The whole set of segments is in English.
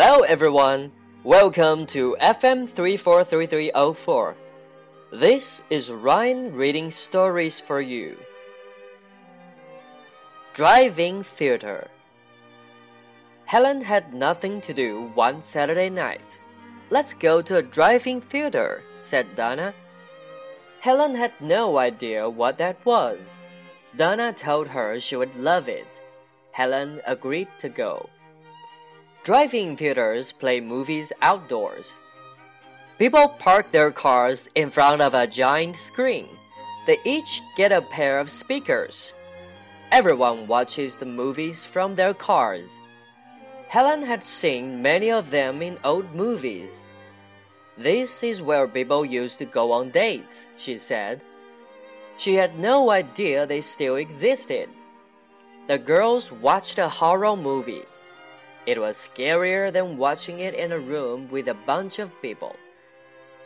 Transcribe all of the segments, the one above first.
Hello, everyone. Welcome to FM 343304. This is Ryan reading stories for you. Drive-in Theater. Helen had nothing to do one Saturday night. Let's go to a drive-in theater, said Donna. Helen had no idea what that was. Donna told her she would love it. Helen agreed to go. Drive-in theaters play movies outdoors. People park their cars in front of a giant screen. They each get a pair of speakers. Everyone watches the movies from their cars. Helen had seen many of them in old movies. This is where people used to go on dates, she said. She had no idea they still existed. The girls watched a horror movie. It was scarier than watching it in a room with a bunch of people.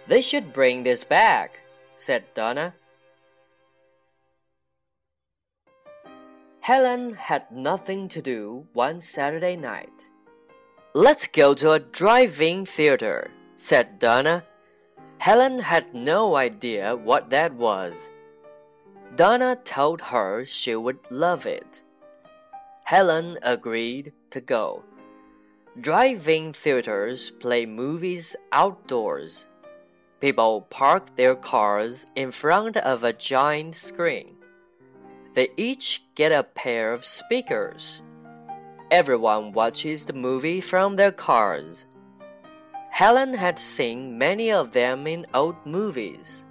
They should bring this back, said Donna. Helen had nothing to do one Saturday night. Let's go to a drive-in theater, said Donna. Helen had no idea what that was. Donna told her she would love it. Helen agreed to go. Drive-in theaters play movies outdoors. People park their cars in front of a giant screen. They each get a pair of speakers. Everyone watches the movie from their cars. Helen had seen many of them in old movies.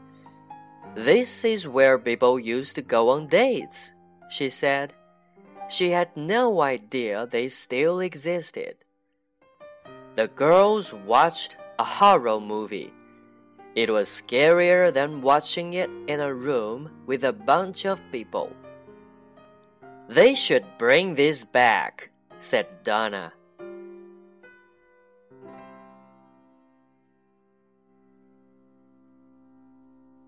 This is where people used to go on dates, she said. She had no idea they still existed. The girls watched a horror movie. It was scarier than watching it in a room with a bunch of people. They should bring this back, said Donna.